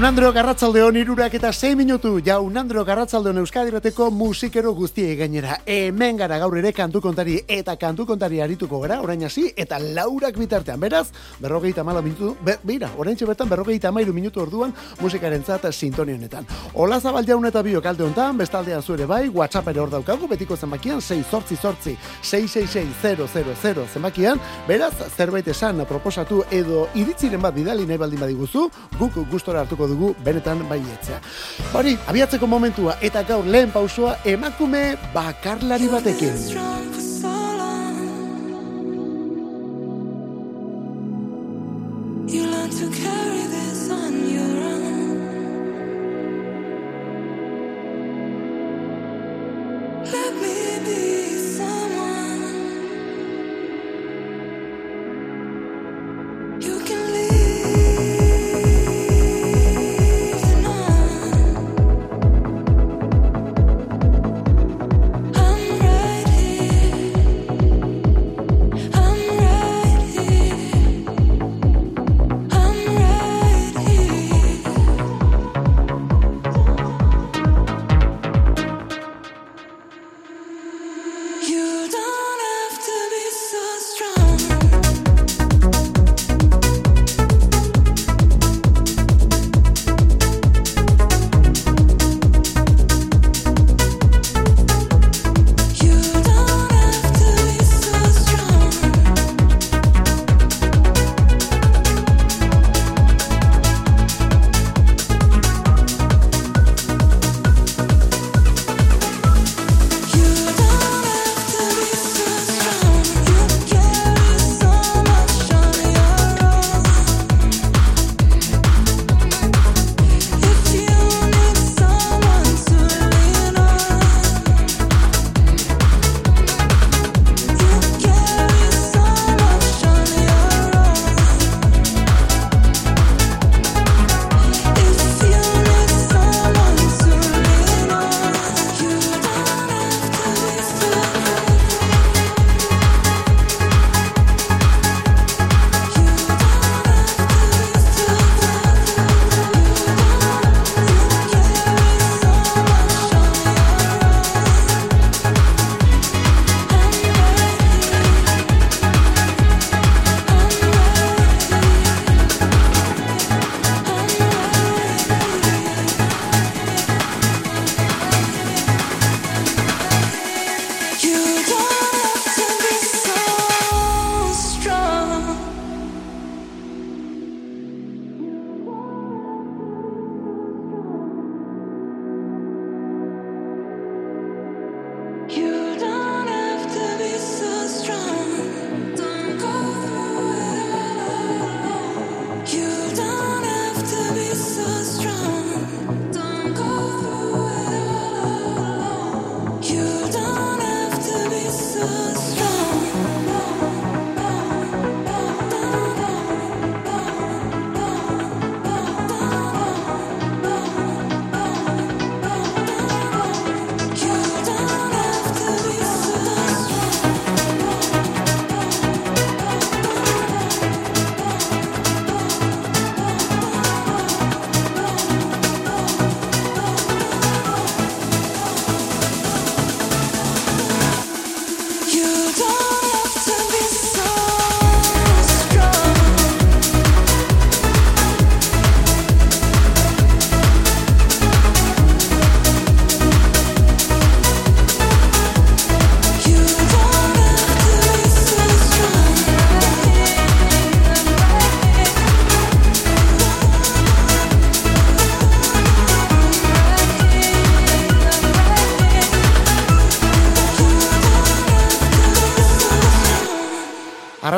Jaunandro Garratzaldeon irurak eta 6 minutu. Jaunandro Garratzaldeon Euskadirateko musikero guztie gainera. Hemen gara gaur ere kantu kontari eta kantu kontari arituko gara orain hasi eta laurak bitartean. Beraz berrogeita mala minutu be, bira orain bertan berrogeita mairu minutu orduan musikaren zata sintonionetan Ola zabal jaun eta biok alde hontan bestaldean zure bai whatsapp ere hor daukagu betiko zenbakian 6 sortzi sortzi 666 zenbakian. Beraz zerbait esan proposatu edo iritziren bat bidali nahi baldin badiguzu guk gustora hartuko dugu benetan baietzea. Hori, abiatzeko momentua eta gaur lehen pausoa emakume bakarlari batekin. You learn to carry this on your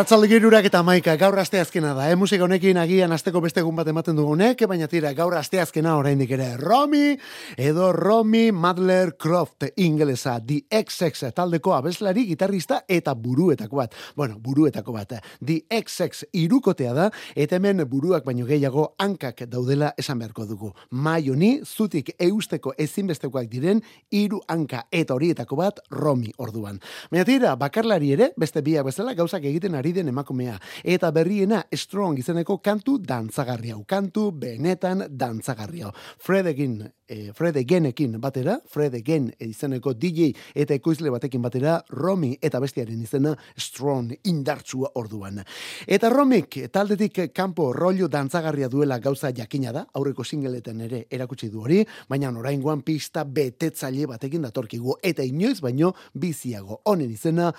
Arratzalde girurak eta maika, gaur asteazkena da, eh? musika honekin agian asteko beste egun bat ematen dugunek, baina tira, gaur asteazkena oraindik ere Romy, edo Romy Madler Croft ingelesa, The XX taldeko abeslari, gitarrista eta buruetako bat. Bueno, buruetako bat, The XX irukotea da, eta hemen buruak baino gehiago hankak daudela esan beharko dugu. Mai honi, zutik eusteko ezinbestekoak diren, hiru hanka eta horietako bat Romy orduan. Baina tira, bakarlari ere, beste biak bezala, gauzak egiten sortzen den emakumea. Eta berriena Strong izeneko kantu dantzagarriau. Kantu benetan dantzagarriau. Fred egin e, Fred Egenekin batera, Fred Egen izeneko DJ eta ekoizle batekin batera, Romi eta bestiaren izena Strong indartsua orduan. Eta Romik taldetik kanpo rollo dantzagarria duela gauza jakina da, aurreko singeletan ere erakutsi du hori, baina oraingoan pista betetzaile batekin datorkigu eta inoiz baino biziago. Honen izena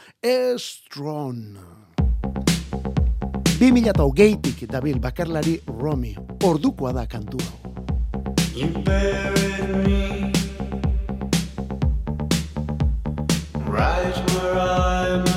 Strong. 2008-tik dabil bakarlari Romi, ordukoa da kantu right where I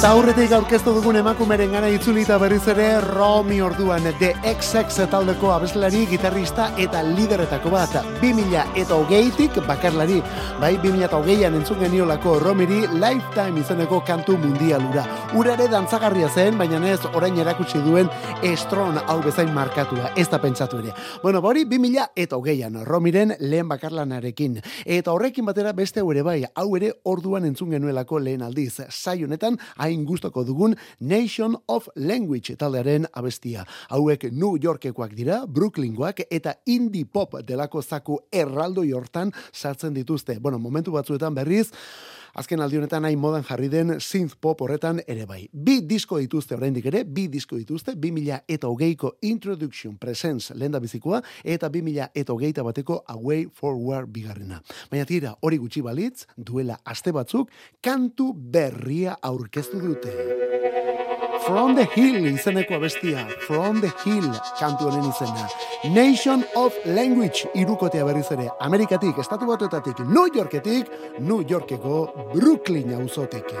Eta aurretik aurkeztu dugun emakumeren gana itzulita berriz ere Romi orduan The XX taldeko abeslari, gitarrista eta lideretako bat. 2000 eta hogeitik bakarlari. Bai 2000 eta hogeian entzun geniolako Romiri Lifetime izeneko kantu mundialura urare dantzagarria zen, baina ez orain erakutsi duen estron hau bezain markatua, ez da pentsatu ere bueno, hori 2000 eta hogeian Romiren lehen bakarlanarekin eta horrekin batera beste ere bai hau ere orduan entzun genuelako lehen aldiz sai honetan hain gustoko dugun Nation of Language taldearen abestia. Hauek New Yorkekoak dira, Brooklyngoak eta indie pop delako zaku erraldoi hortan sartzen dituzte. Bueno, momentu batzuetan berriz, azken aldi honetan hain modan jarri den synth pop horretan ere bai. Bi disko dituzte oraindik ere, bi disko dituzte, 2000 eta hogeiko Introduction Presence lenda bizikoa, eta 2000 eta hogeita bateko Away Forward bigarrena. Baina tira, hori gutxi balitz, duela aste batzuk, kantu berria aurkeztu dute. From the Hill izeneko abestia, From the Hill kantu honen izena. Nation of Language irukotea berriz ere, Amerikatik, Estatu Batuetatik, New Yorketik, New Yorkeko Brooklyn auzotek.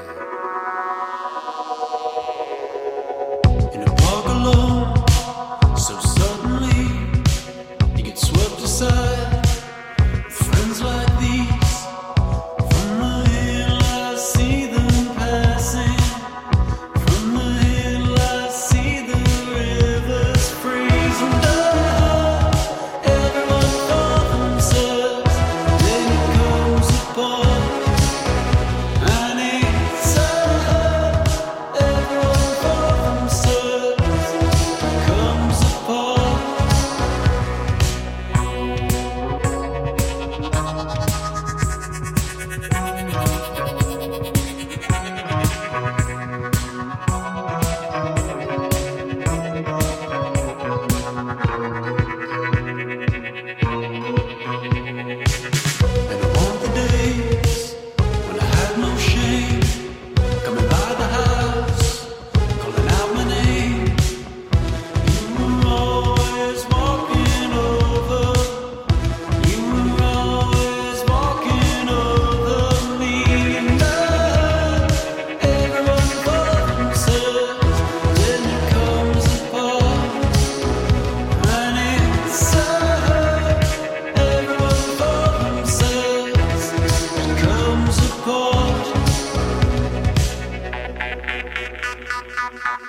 Thank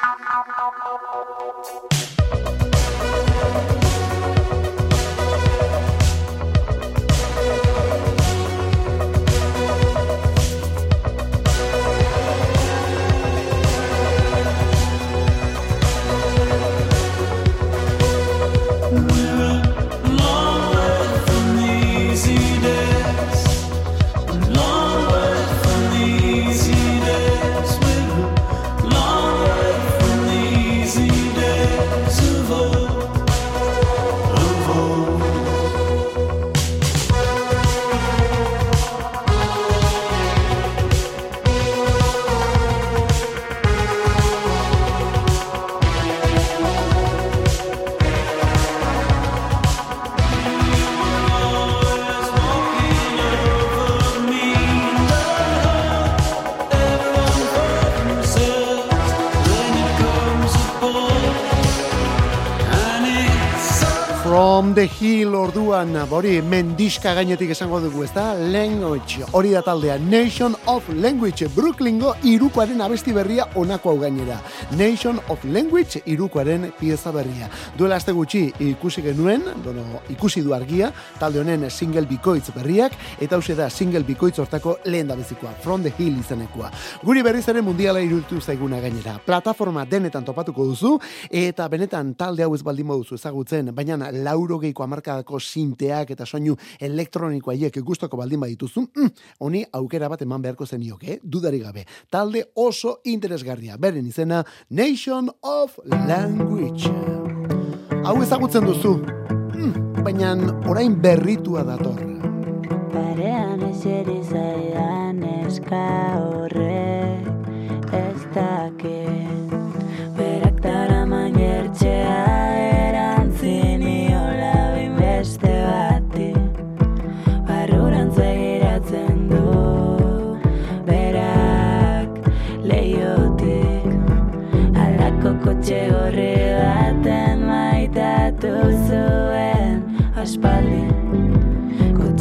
you. The Hill orduan, hori mendiska gainetik esango dugu, ezta? Language, hori da taldea, Nation of Language, Brooklyngo irukoaren abesti berria onako hau gainera. Nation of Language irukoaren pieza berria. Duela aste gutxi ikusi genuen, bueno, ikusi du argia, talde honen single bikoitz berriak, eta hause da single bikoitz hortako lehen da bezikoa, From the Hill izenekoa. Guri berriz ere mundiala iruditu zaiguna gainera. Plataforma denetan topatuko duzu, eta benetan talde hau ez baldin moduzu ezagutzen, baina laurogeiko amarkadako sinteak eta soinu elektroniko haiek gustoko baldin badituzu, mm, honi aukera bat eman beharko zenioke, eh? dudari gabe. Talde oso interesgarria, beren izena Nation of Language. Hau ezagutzen duzu, mm, baina orain berritua dator. Parean eseri zaidan eska horrek ez dakit Berak dara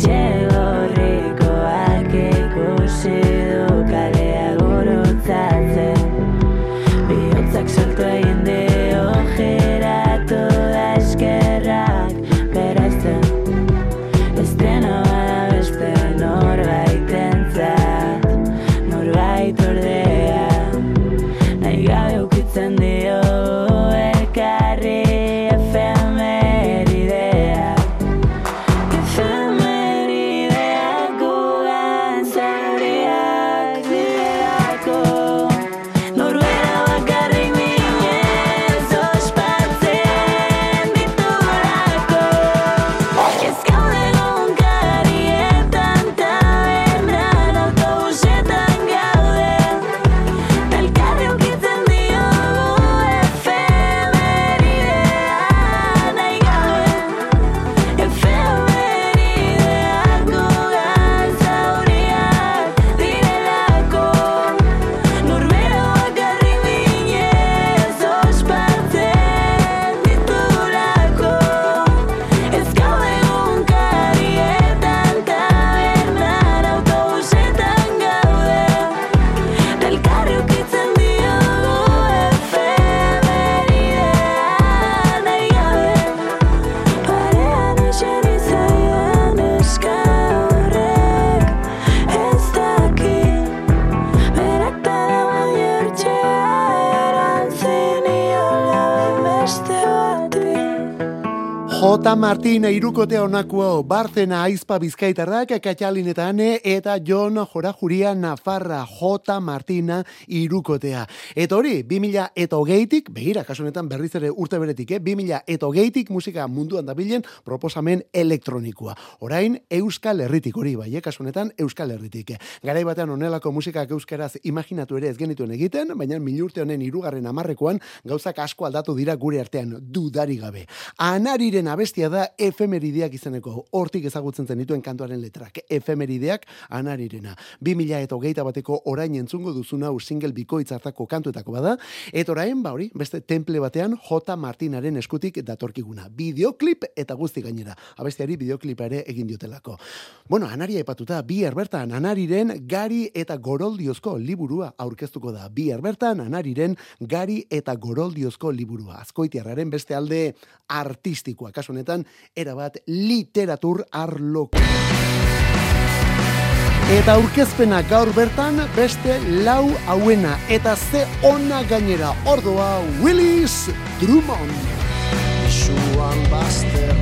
Yeah. J. Martin irukote honako Barcena aizpa bizkaitarrak, Katxalin eta Jon Jorajuria Nafarra, J. Martina irukotea. Eta hori, 2000 eta hogeitik, begira, kasunetan berriz ere urte beretik, eh? 2000 eta hogeitik musika munduan dabilen proposamen elektronikoa. Orain, Euskal Herritik hori, bai, eh? kasunetan Euskal Herritik. Garai batean onelako musikak euskeraz imaginatu ere ez genituen egiten, baina milurte honen irugarren amarrekoan gauzak asko aldatu dira gure artean, dudari gabe. Anariren abestia da efemerideak izeneko, hortik ezagutzen zen dituen kantuaren letrak, efemerideak anarirena. 2000 eta hogeita bateko orain entzungo duzuna hau single bikoitz hartako kantuetako bada, eta orain, ba hori, beste temple batean J. Martinaren eskutik datorkiguna. Bideoklip eta guzti gainera. Abestiari bideoklipa ere egin diotelako. Bueno, anaria epatuta, bi bertan anariren gari eta goroldiozko liburua aurkeztuko da. Bi bertan anariren gari eta goroldiozko liburua. Azkoitiarraren beste alde artistikoa. Kasu honetan, erabat literatur arloko. Eta aurkezpena gaur bertan beste lau hauena eta ze ona gainera ordoa Willis Drummond. Isuan bazterrak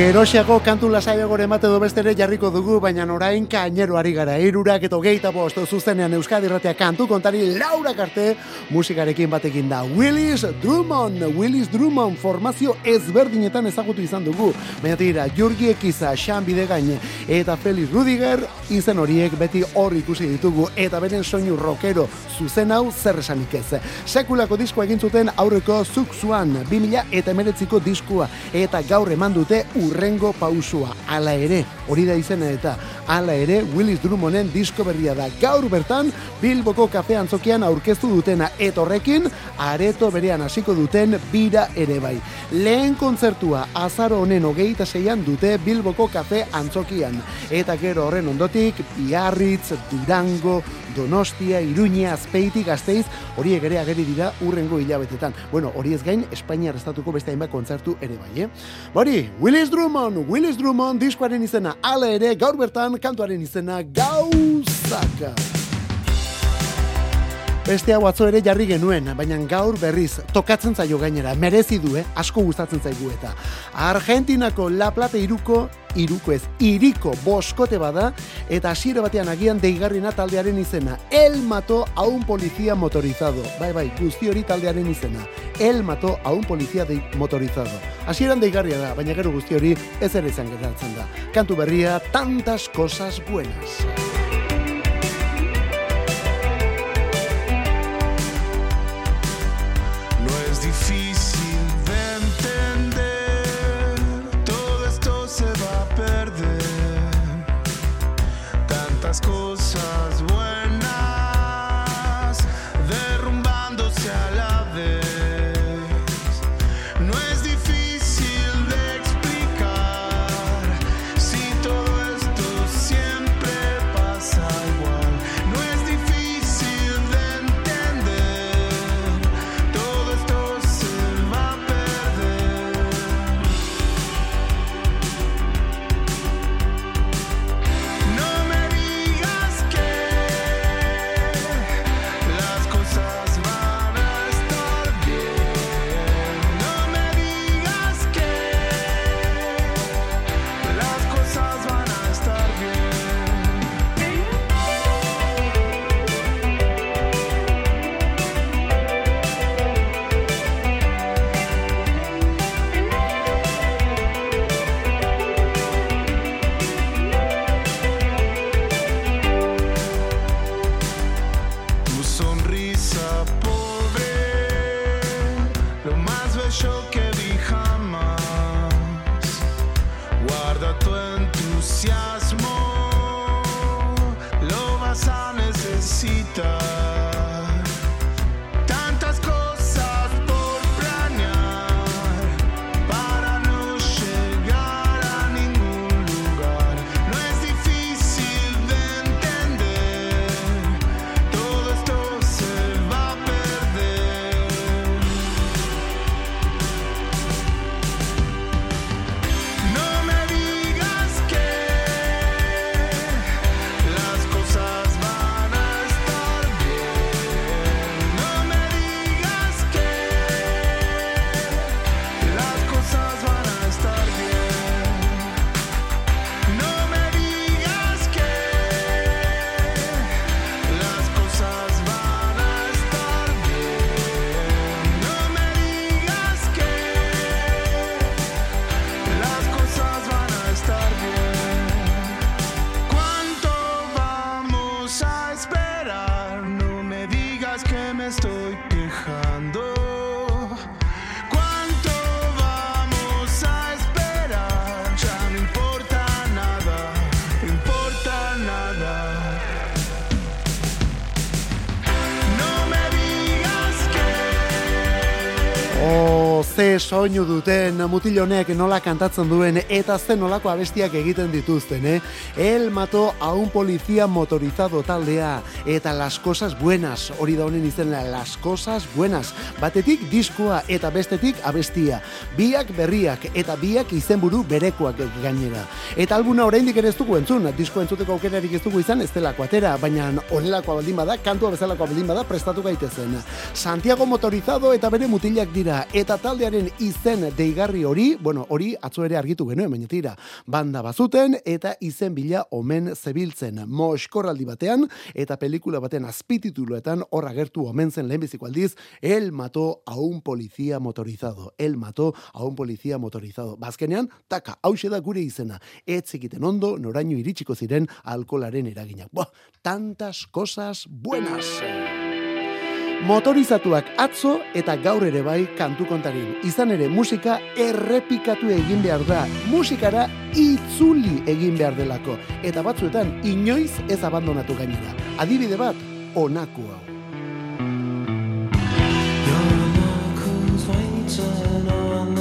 Gerosiago kantu lasai gore emate do bestere jarriko dugu, baina orain kainero ari gara. Irurak eta hogeita bost zuzenean Euskadi Ratia kantu kontari Laura Karte musikarekin batekin da. Willis Drummond, Willis Drummond formazio ezberdinetan ezagutu izan dugu. Baina tira, Jurgi Ekiza, Xan Bidegain eta Felix Rudiger izen horiek beti hor ikusi ditugu eta beren soinu rockero zuzen hau zer esanik ez. Sekulako diskoa egin zuten aurreko zukzuan 2000 eta diskua eta gaur eman dute urrengo pausua. Hala ere, hori da izena eta hala ere Willis Drummonden disko berria da. Gaur bertan Bilboko kafe antzokian aurkeztu dutena eta horrekin areto berean hasiko duten bira ere bai. Lehen kontzertua azaro honen hogeita zeian dute Bilboko kafe antzokian. Eta gero horren ondotik Biarritz, Durango, Donostia, Iruña, Azpeiti, Gasteiz, horiek ere ageri dira urrengo hilabetetan. Bueno, hori ez gain, Espainiar estatuko beste hainbat kontzertu ere bai, eh? Bari, Willis Drummond, Willis Drummond diskoaren izena, ala ere, gaur bertan kantuaren izena, gauzaka. Beste hau atzo ere jarri genuen, baina gaur berriz tokatzen zaio gainera, merezi du, eh? asko gustatzen zaigu eta. Argentinako La Plata iruko, iruko ez, iriko boskote bada, eta hasiera batean agian deigarriena taldearen izena. El mató a un policía motorizado. Bai, bai, guzti hori taldearen izena. El mató a un policía de motorizado. Hasieran deigarria da, baina gero guzti hori ez ere izan geratzen da. Kantu berria, tantas cosas buenas. Ze soinu duten mutil honek nola kantatzen duen eta ze nolako abestiak egiten dituzten, eh? El mató a un policía motorizado taldea eta las cosas buenas, hori da honen izena, las cosas buenas. Batetik diskoa eta bestetik abestia. Biak berriak eta biak izenburu berekoak gainera. Eta albuna oraindik ere ez dugu entzun, disko entzuteko aukerarik ez dugu izan, ez delako atera, baina honelakoa baldin bada, kantua bezalakoa baldin bada, prestatu gaitezen. Santiago motorizado eta bere mutilak dira, eta taldearen izen deigarri hori, bueno, hori atzo ere argitu genuen, baina tira, banda bazuten, eta izen bila omen zebiltzen. Moskorraldi batean, eta pelikula baten azpitituluetan hor agertu omen zen lehenbiziko aldiz, el mató a un policía motorizado. El mató a un policía motorizado. Bazkenean, taka, hause da gure izena. Ez egiten ondo, noraino iritsiko ziren alkolaren eraginak. Buah, tantas cosas buenas. Motorizatuak atzo eta gaur ere bai kantu kontarin. Izan ere musika errepikatu egin behar da. Musikara itzuli egin behar delako. Eta batzuetan inoiz ez abandonatu gainera. Adibide bat, onako hau. Knuckles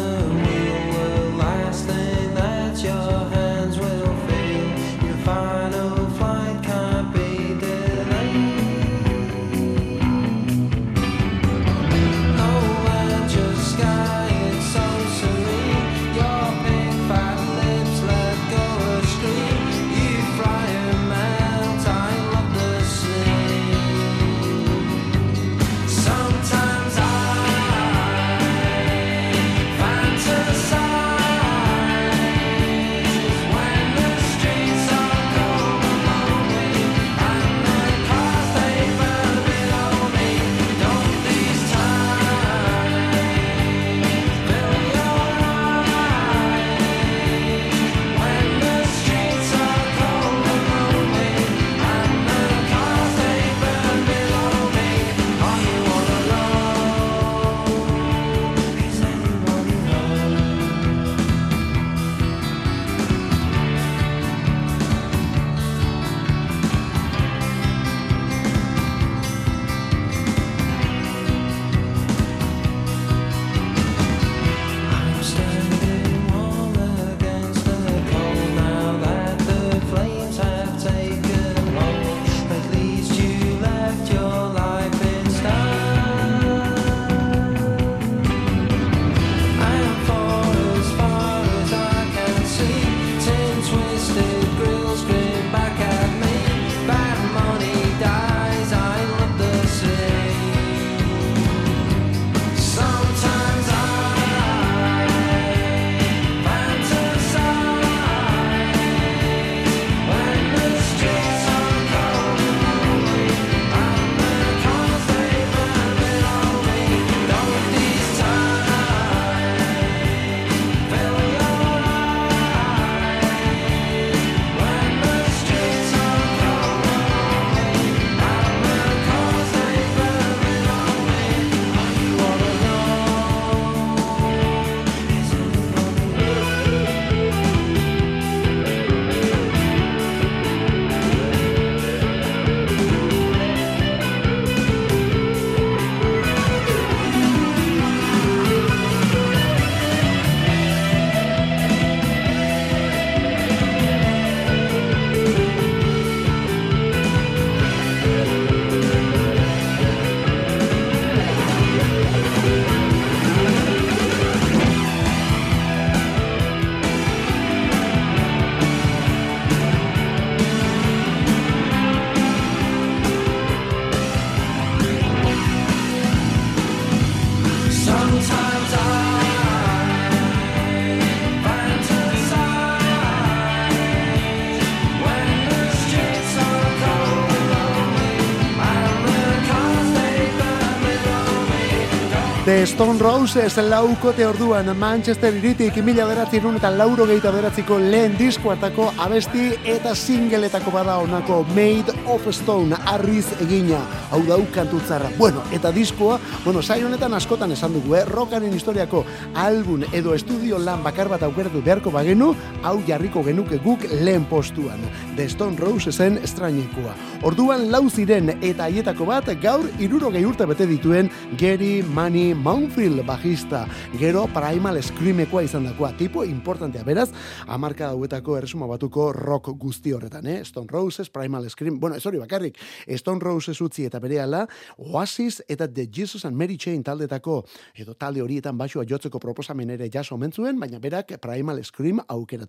Stone Roses laukote orduan Manchester iritik mila beratzen eta lauro gehieta beratziko lehen diskoartako abesti eta singletako bada honako Made of Stone arriz egina hau dau kantutzarra. Bueno, eta diskoa, bueno, sai honetan askotan esan dugu, eh? rockaren historiako album edo estudio lan bakar bat aukeratu beharko bagenu, hau jarriko genuke guk lehen postuan. The Stone Rosesen estrainikoa. Orduan lau ziren eta haietako bat gaur irurogei urte bete dituen Gary Manny Mountfield bajista. Gero Primal Screamekoa izan dakoa. Tipo importantea. Beraz, amarka dauetako erresuma batuko rock guzti horretan, eh? Stone Roses, Primal Scream. Bueno, ez hori bakarrik. Stone Roses utzi eta berehala Oasis eta The Jesus and Mary Chain taldetako edo talde horietan basua jotzeko proposamen ere jaso omen zuen, baina berak Primal Scream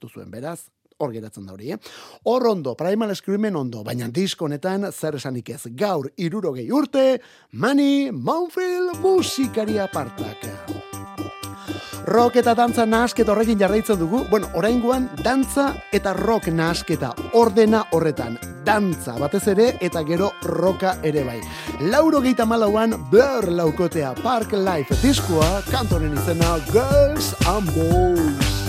aukeratu zuen. Beraz, hor geratzen da hori, eh? Hor ondo, Primal Screamen ondo, baina disko honetan zer esanik ez. Gaur, irurogei urte, Manny Mountfield musikari apartak. Rock eta dantza nahasketa horrekin jarraitzen dugu. Bueno, oraingoan dantza eta rock nahasketa ordena horretan. Dantza batez ere eta gero roka ere bai. Lauro geita malauan Blur laukotea Park Life diskoa kantoren izena Girls and Boys.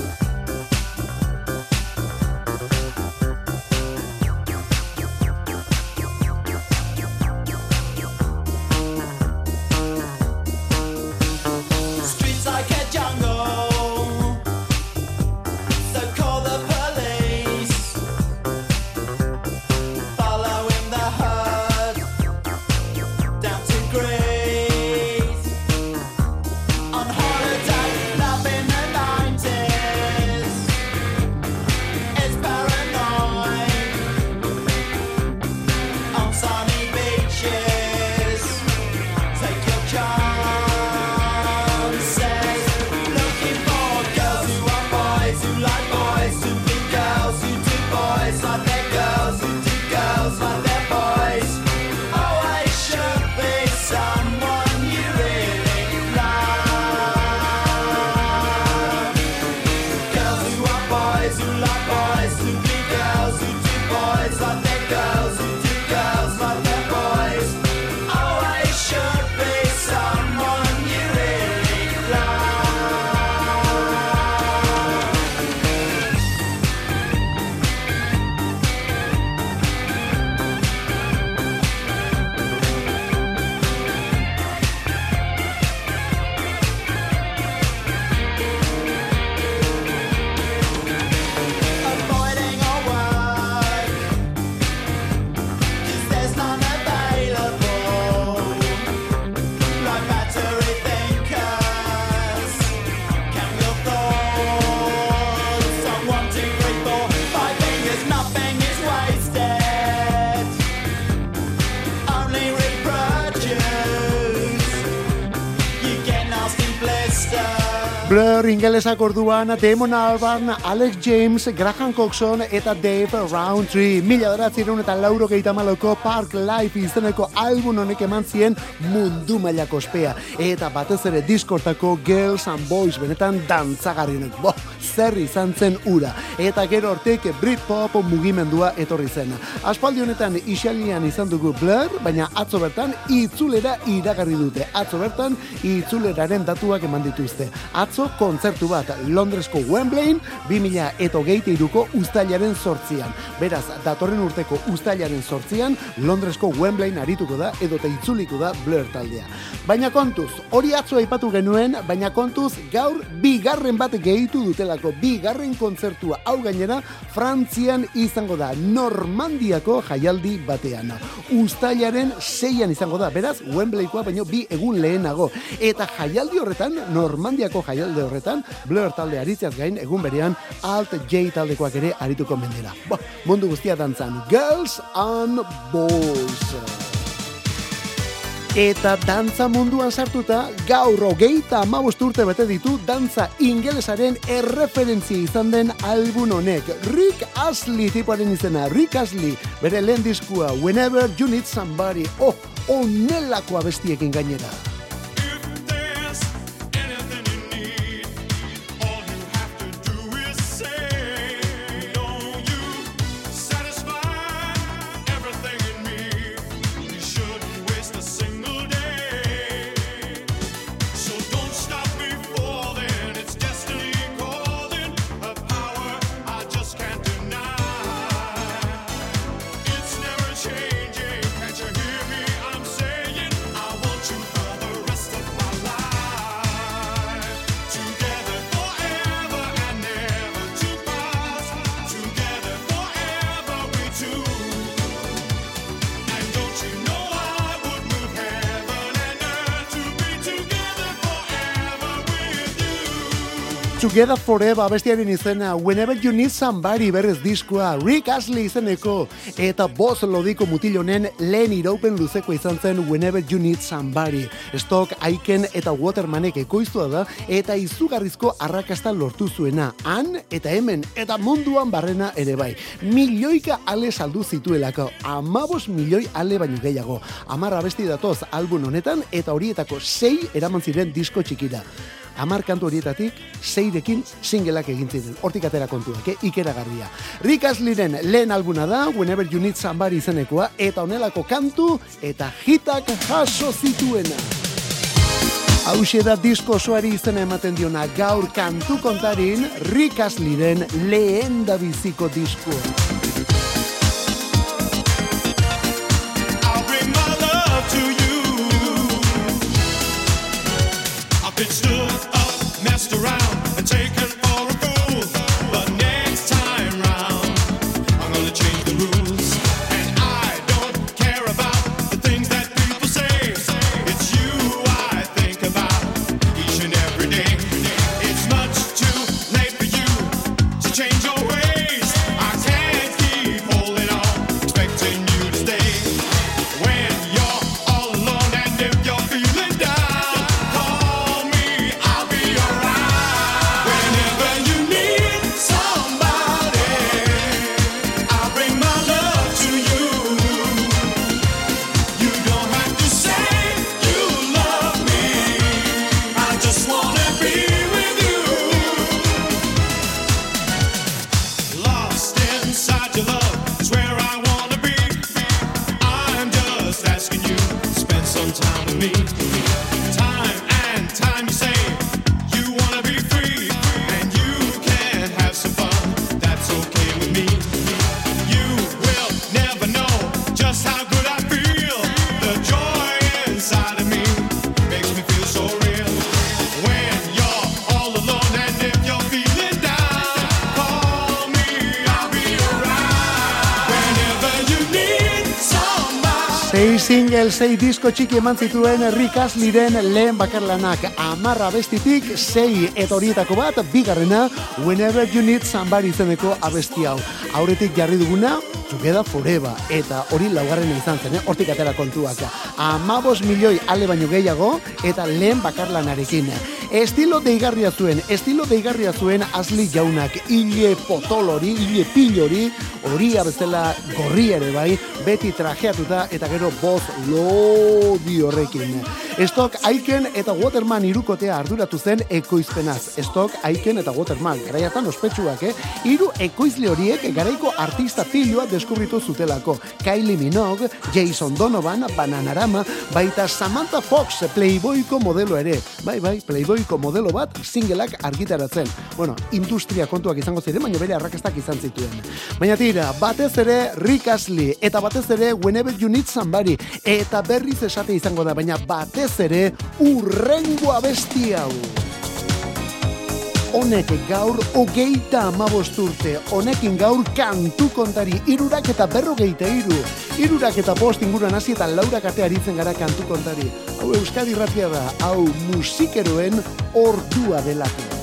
Ingelesak orduan Damon Albarn, Alex James, Graham Coxon eta Dave Roundtree. Mila beratzen eta lauro gehieta maloko Park Life izeneko album honek eman zien mundu mailako ospea. Eta batez ere diskortako Girls and Boys benetan dantzagarrienek. Bo, zer izan zen ura. Eta gero hortik Britpop mugimendua etorri zen. Aspaldi honetan isalian izan dugu Blur, baina atzo bertan itzulera iragarri dute. Atzo bertan itzuleraren datuak eman dituzte. Atzo kontzertu bat Londresko Wembleyin 2000 eta hogeita iruko ustailaren sortzian. Beraz, datorren urteko ustailaren sortzian Londresko Wembleyin arituko da edota itzuliko da Blur taldea. Baina kontuz, hori atzo aipatu genuen, baina kontuz gaur bigarren bat gehitu dutelako bigarren kontzertua hau gainera Frantzian izango da Normandiako jaialdi batean. Ustailaren seian izango da, beraz Wembleykoa baino bi egun lehenago. Eta jaialdi horretan, Normandiako jaialdi horretan, Blur talde aritzeaz gain egun berean Alt J taldekoak ere arituko mendera. Ba, mundu guztia dantzan, Girls and Boys. Eta dantza munduan sartuta, gaur hogeita amabost urte bete ditu dantza ingelesaren erreferentzia izan den album honek. Rick Astley tipoaren izena, Rick Astley, bere lehen diskua, Whenever You Need Somebody, oh, onelakoa bestiekin gainera. Together Forever bestiaren izena Whenever You Need Somebody berrez diskoa Rick Astley izeneko eta boz lodiko mutilonen lehen iraupen luzeko izan zen Whenever You Need Somebody. Stock, Aiken eta Watermanek ekoiztua da eta izugarrizko arrakasta lortu zuena han eta hemen eta munduan barrena ere bai. Milioika ale saldu zituelako amabos milioi ale baino gehiago. Amarra besti datoz album honetan eta horietako sei eraman ziren disko txikira Amar kantu horietatik, zeirekin singleak egin ziren. Hortik atera kontuak, eh? ikeragarria. Rick Astleyren lehen albuna da, Whenever You Need Somebody izenekoa, eta honelako kantu eta hitak jaso zituena. Hauxe da disko osoari izena ematen diona gaur kantu kontarin Rick Astleyren lehen da biziko diskoa. Sei disko txiki eman zituen Rick Astleyren lehen bakarlanak amarra bestitik, sei eta horietako bat, bigarrena, Whenever You Need Somebody izeneko abesti hau. Aurretik jarri duguna, Together Forever, eta hori laugarrena izan zen, eh? hortik atera kontuak. Amabos milioi ale baino gehiago, eta lehen bakarlanarekin. Estilo deigarria zuen, estilo deigarria zuen Asli jaunak, hile potolori, hile pilori, horia bezala gorri ere bai, beti trajeatuta eta gero boz lodi horrekin. Stock Aiken eta Waterman irukotea arduratu zen ekoizpenaz. Stock Aiken eta Waterman, garaiatan ospetsuak, eh? Hiru ekoizle horiek garaiko artista piloa deskubritu zutelako. Kylie Minogue, Jason Donovan, Bananarama, baita Samantha Fox, Playboyko modelo ere. Bai, bai, Playboyko modelo bat singleak argitaratzen. Bueno, industria kontuak izango ziren, baina bere arrakastak izan zituen. Baina tira, batez ere Rick Astley, eta batez ere Whenever You Need Somebody, eta berriz esate izango da, baina batez ere urrengo abesti hau. Honek gaur hogeita amabost urte, honekin gaur kantu kontari, irurak eta berrogeita iru. Irurak eta post inguruan hasi eta laurak ate aritzen gara kantu kontari. Hau Euskadi ratia da, hau musikeroen ordua delako.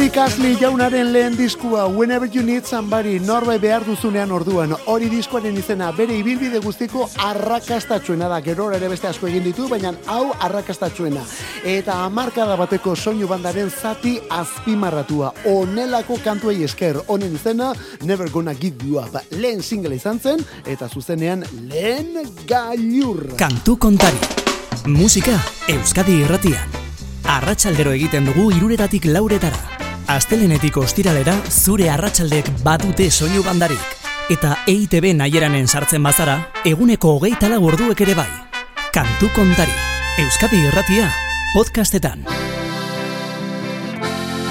Rick Astley jaunaren lehen diskua Whenever You Need Somebody norbait behar duzunean orduan hori diskoaren izena bere ibilbide guztiko arrakastatxuena da gerora ere beste asko egin ditu baina hau arrakastatxuena eta hamarkada bateko soinu bandaren zati azpimarratua onelako kantuei esker honen izena Never Gonna Give You Up lehen single izan zen eta zuzenean lehen gailur Kantu kontari. Musika Euskadi irratian. Arratsaldero egiten dugu iruretatik lauretara. Astelenetik ostiralera zure arratsaldek badute soinu bandarik. Eta EITB naieranen sartzen bazara, eguneko hogeita lau orduek ere bai. Kantu kontari. Euskadi irratia. Podcastetan.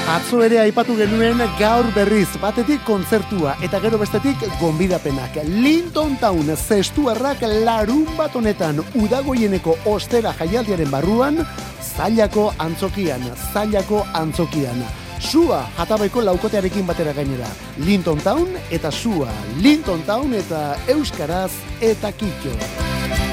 Atzo ere aipatu genuen gaur berriz, batetik kontzertua eta gero bestetik gonbidapenak. Linton Town zestuarrak larun bat honetan udagoieneko ostera jaialdiaren barruan, zailako antzokian, zailako antzokian. Sua jatabeko laukotearekin batera gainera. Linton Town eta Sua. Linton Town eta Euskaraz eta Kitxo.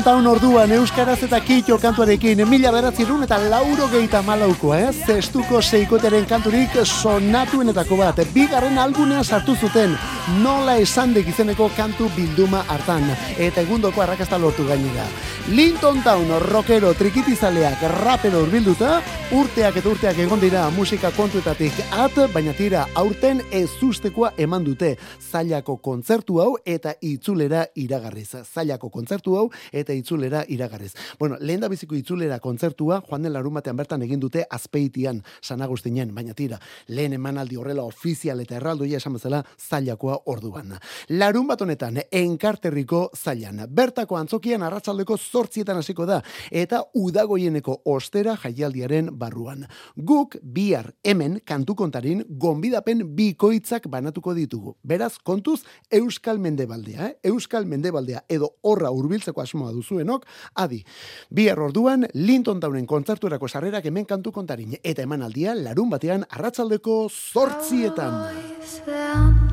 Linton Town orduan Euskaraz eta Kitxo kantuarekin mila beratzerun eta lauro geita malauko, eh? Zestuko seikoteren kanturik sonatuenetako bat. Bigarren albunean sartu zuten nola esandek izeneko kantu bilduma hartan. Eta egundoko arrakasta lortu gainera. Linton Town rockero trikitizaleak rapero urbilduta, urteak eta urteak egon dira musika kontuetatik at, baina tira aurten ezustekoa eman dute zailako kontzertu hau eta itzulera iragarriz. Zailako kontzertu hau eta itzulera iragarriz. Bueno, lehen da biziko itzulera kontzertua joan den larun batean bertan egin dute azpeitian San Agustinen, baina tira, lehen emanaldi horrela ofizial eta erraldoia esan bezala zailakoa orduan. Larun bat honetan, enkarterriko zailan. Bertako antzokian arratsaldeko zortzietan hasiko da, eta udagoieneko ostera jaialdiaren barruan. Guk bihar hemen kantu kontarin gonbidapen bikoitzak banatuko ditugu. Beraz, kontuz, Euskal Mendebaldea, eh? Euskal Mendebaldea edo horra hurbiltzeko asmoa duzuenok, adi. Bihar orduan, Linton Townen kontzerturako sarrerak hemen kantu kontarin, eta emanaldia larun batean arratsaldeko zortzietan.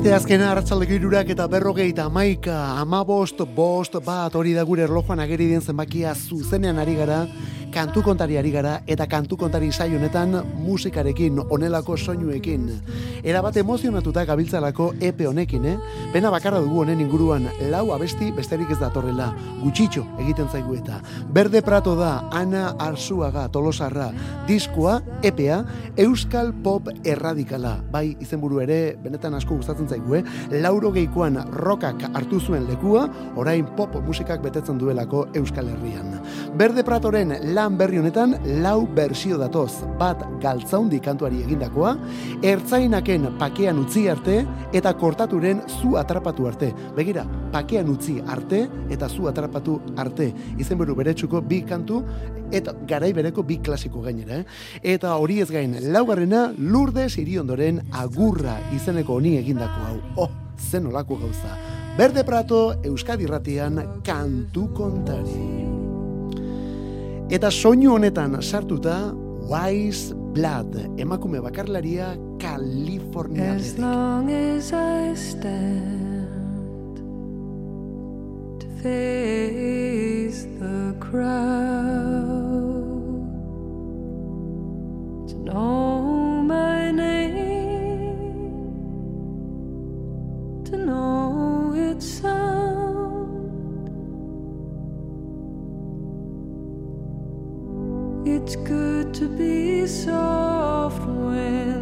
Aste azkena arratsaldeko irurak eta berrogeita amaika, amabost, bost, bat hori da gure erlojuan ageri den zenbakia zuzenean ari gara, kantu kontari ari gara, eta kantu kontari saio honetan musikarekin, onelako soinuekin. Era bat emozionatuta gabiltzalako epe honekin, eh? Pena bakarra dugu honen inguruan, lau abesti besterik ez datorrela, gutxitxo egiten zaigu eta. Berde Prato da, Ana Arzuaga, Tolosarra, diskoa, epea, Euskal Pop Erradikala. Bai, izenburu ere, benetan asko gustatzen zaigu, eh? Lauro geikoan rockak hartu zuen lekua, orain pop musikak betetzen duelako Euskal Herrian. Berde Pratoren lan berri honetan lau bersio datoz, bat galtzaundi kantuari egindakoa, ertzainaken pakean utzi arte eta kortaturen zu atrapatu arte. Begira, pakean utzi arte eta zu atrapatu arte. Izenburu beretsuko bi kantu eta garai bereko bi klasiko gainera. Eh? Eta hori ez gain, laugarrena Lourdes Iriondoren agurra izeneko honi egindako hau. Oh, zen olako gauza. Berde Prato, Euskadi Ratian, kantu kontari. Eta soinu honetan sartuta Wise Blood, emakume bakarlaria California. As long as I stand to face the crowd, to know my name, to know its sound. It's good to be soft when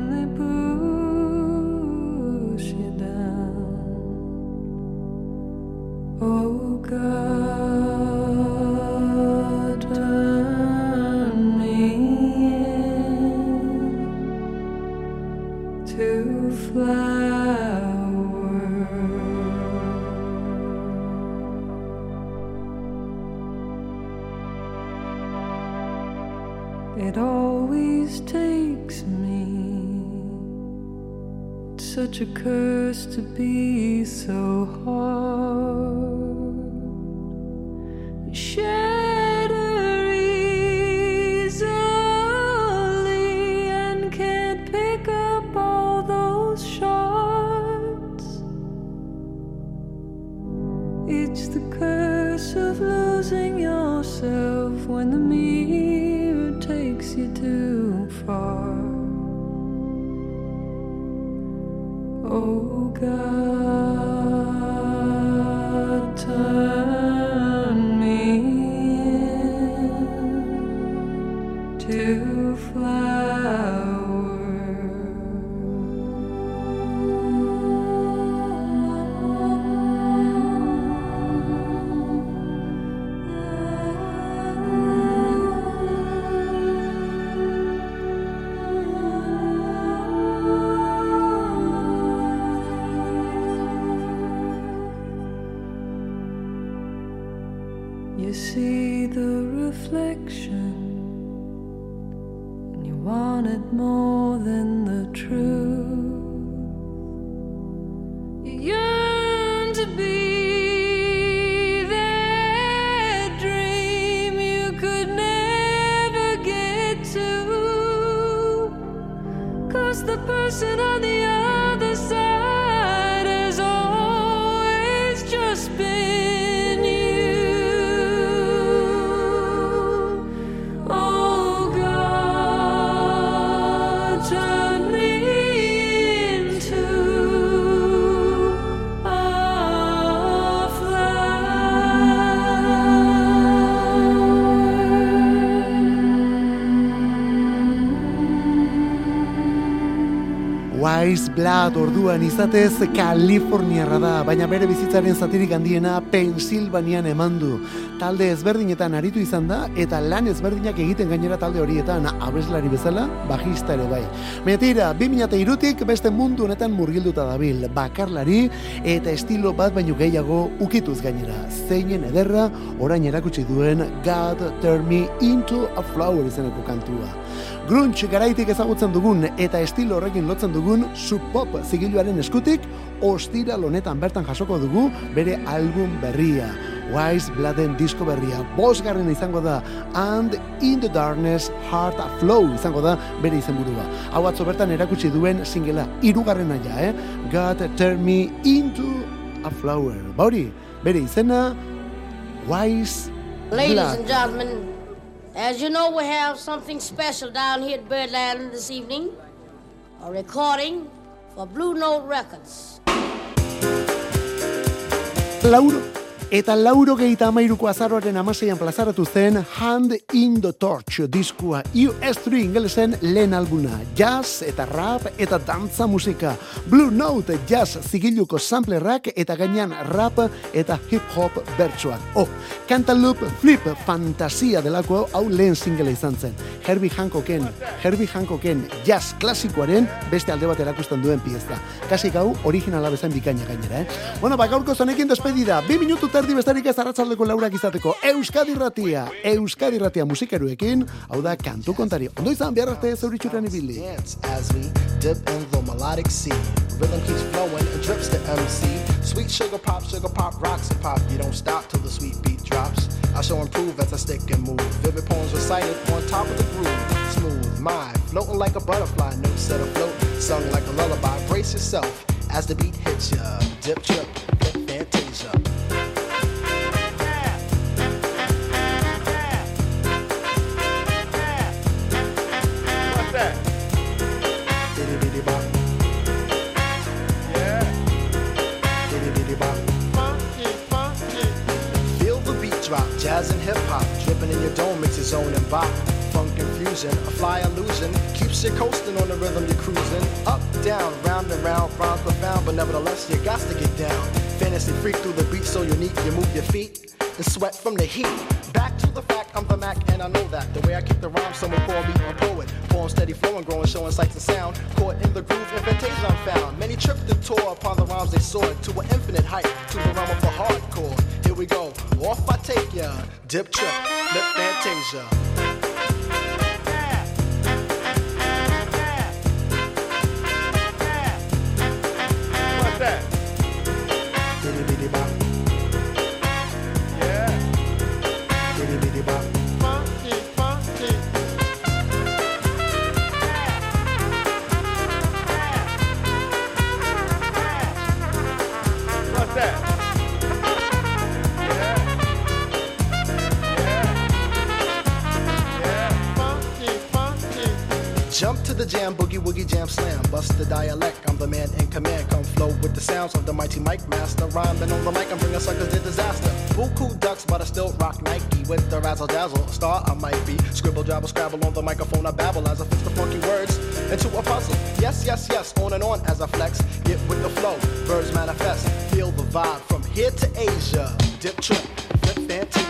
You see the reflection, and you want it more than the truth. Blood orduan izatez Kaliforniarra da, baina bere bizitzaren zatirik handiena Pensilvanian eman du. Talde ezberdinetan aritu izan da, eta lan ezberdinak egiten gainera talde horietan abeslari bezala, bajista ere bai. Metira, 2002tik beste mundu honetan murgilduta dabil, bakarlari eta estilo bat baino gehiago ukituz gainera. Zeinen ederra, orain erakutsi duen God Turn Me Into a Flower izeneko kantua. Grunge garaitik ezagutzen dugun eta estilo horrekin lotzen dugun Sub Pop zigiluaren eskutik ostiral honetan bertan jasoko dugu bere album berria. Wise Blooden disko berria, bosgarren izango da, and In the Darkness Heart Flow izango da bere izenburua. Hau atzo bertan erakutsi duen singela, irugarrena ja, eh? God Turn Me Into a Flower. Bauri, bere izena, Wise Ladies Blood. and gentlemen, as you know, we have something special down here at Birdland this evening. A recording for Blue Note Records. Lauro. Eta lauro gehieta amairuko azaroaren amaseian plazaratu zen Hand in the Torch diskua US3 ingelesen lehen albuna. Jazz eta rap eta dantza musika. Blue Note jazz zigiluko samplerrak eta gainean rap eta hip-hop bertsuak. Oh, Cantaloupe Flip fantasia delako hau lehen single izan zen. Herbie Hancocken, Herbie Hancocken jazz klasikoaren beste alde bat erakusten duen pieza. Kasik hau originala bezain bikaina gainera, eh? Bueno, ba, gaurko zonekin despedida. Bi minutu terdi bestarik ez arratzaldeko laurak izateko. Euskadi Ratia, Euskadi Ratia musikeruekin, hau da kantu kontari. Ondo izan behar arte zeuritxuran ibili. as we dip in the melodic sea. Rhythm keeps flowing and drips to MC. Sweet sugar pop, sugar pop, rocks and pop. You don't stop till the sweet beat drops. I shall improve as I stick and move. Vivid poems recited on top of the groove. Smooth mind, floating like a butterfly, notes set afloat, sung like a lullaby. Brace yourself as the beat hits ya. Dip, trip, flip, fantasia. Drop, jazz and hip hop, dripping in your dome makes your zone and bop. Funk confusion, a fly illusion, keeps you coasting on the rhythm you're cruising. Up, down, round and round, rhymes profound, but nevertheless you got to get down. Fantasy freak through the beat so unique, you move your feet and sweat from the heat. Back to the fact, I'm the Mac and I know that. The way I kick the rhyme, someone call me a poet. Form steady flowing, growing, showing sights and sound. Caught in the groove, invitation I'm found. Many tripped and tore upon the rhymes they soared to an infinite height, to the realm of the hardcore. We go, off I take ya. Dip trip, lip fantasia. Slam. Bust the dialect, I'm the man in command. Come flow with the sounds of the mighty mic master. Rhyming on the mic, I'm bringing suckers to disaster. Buku ducks, but I still rock Nike with the razzle dazzle. Star I might be. Scribble, jabble, scrabble on the microphone. I babble as I fix the funky words into a puzzle. Yes, yes, yes, on and on as I flex. Get with the flow, birds manifest. Feel the vibe from here to Asia. Dip trip, flip fantasia.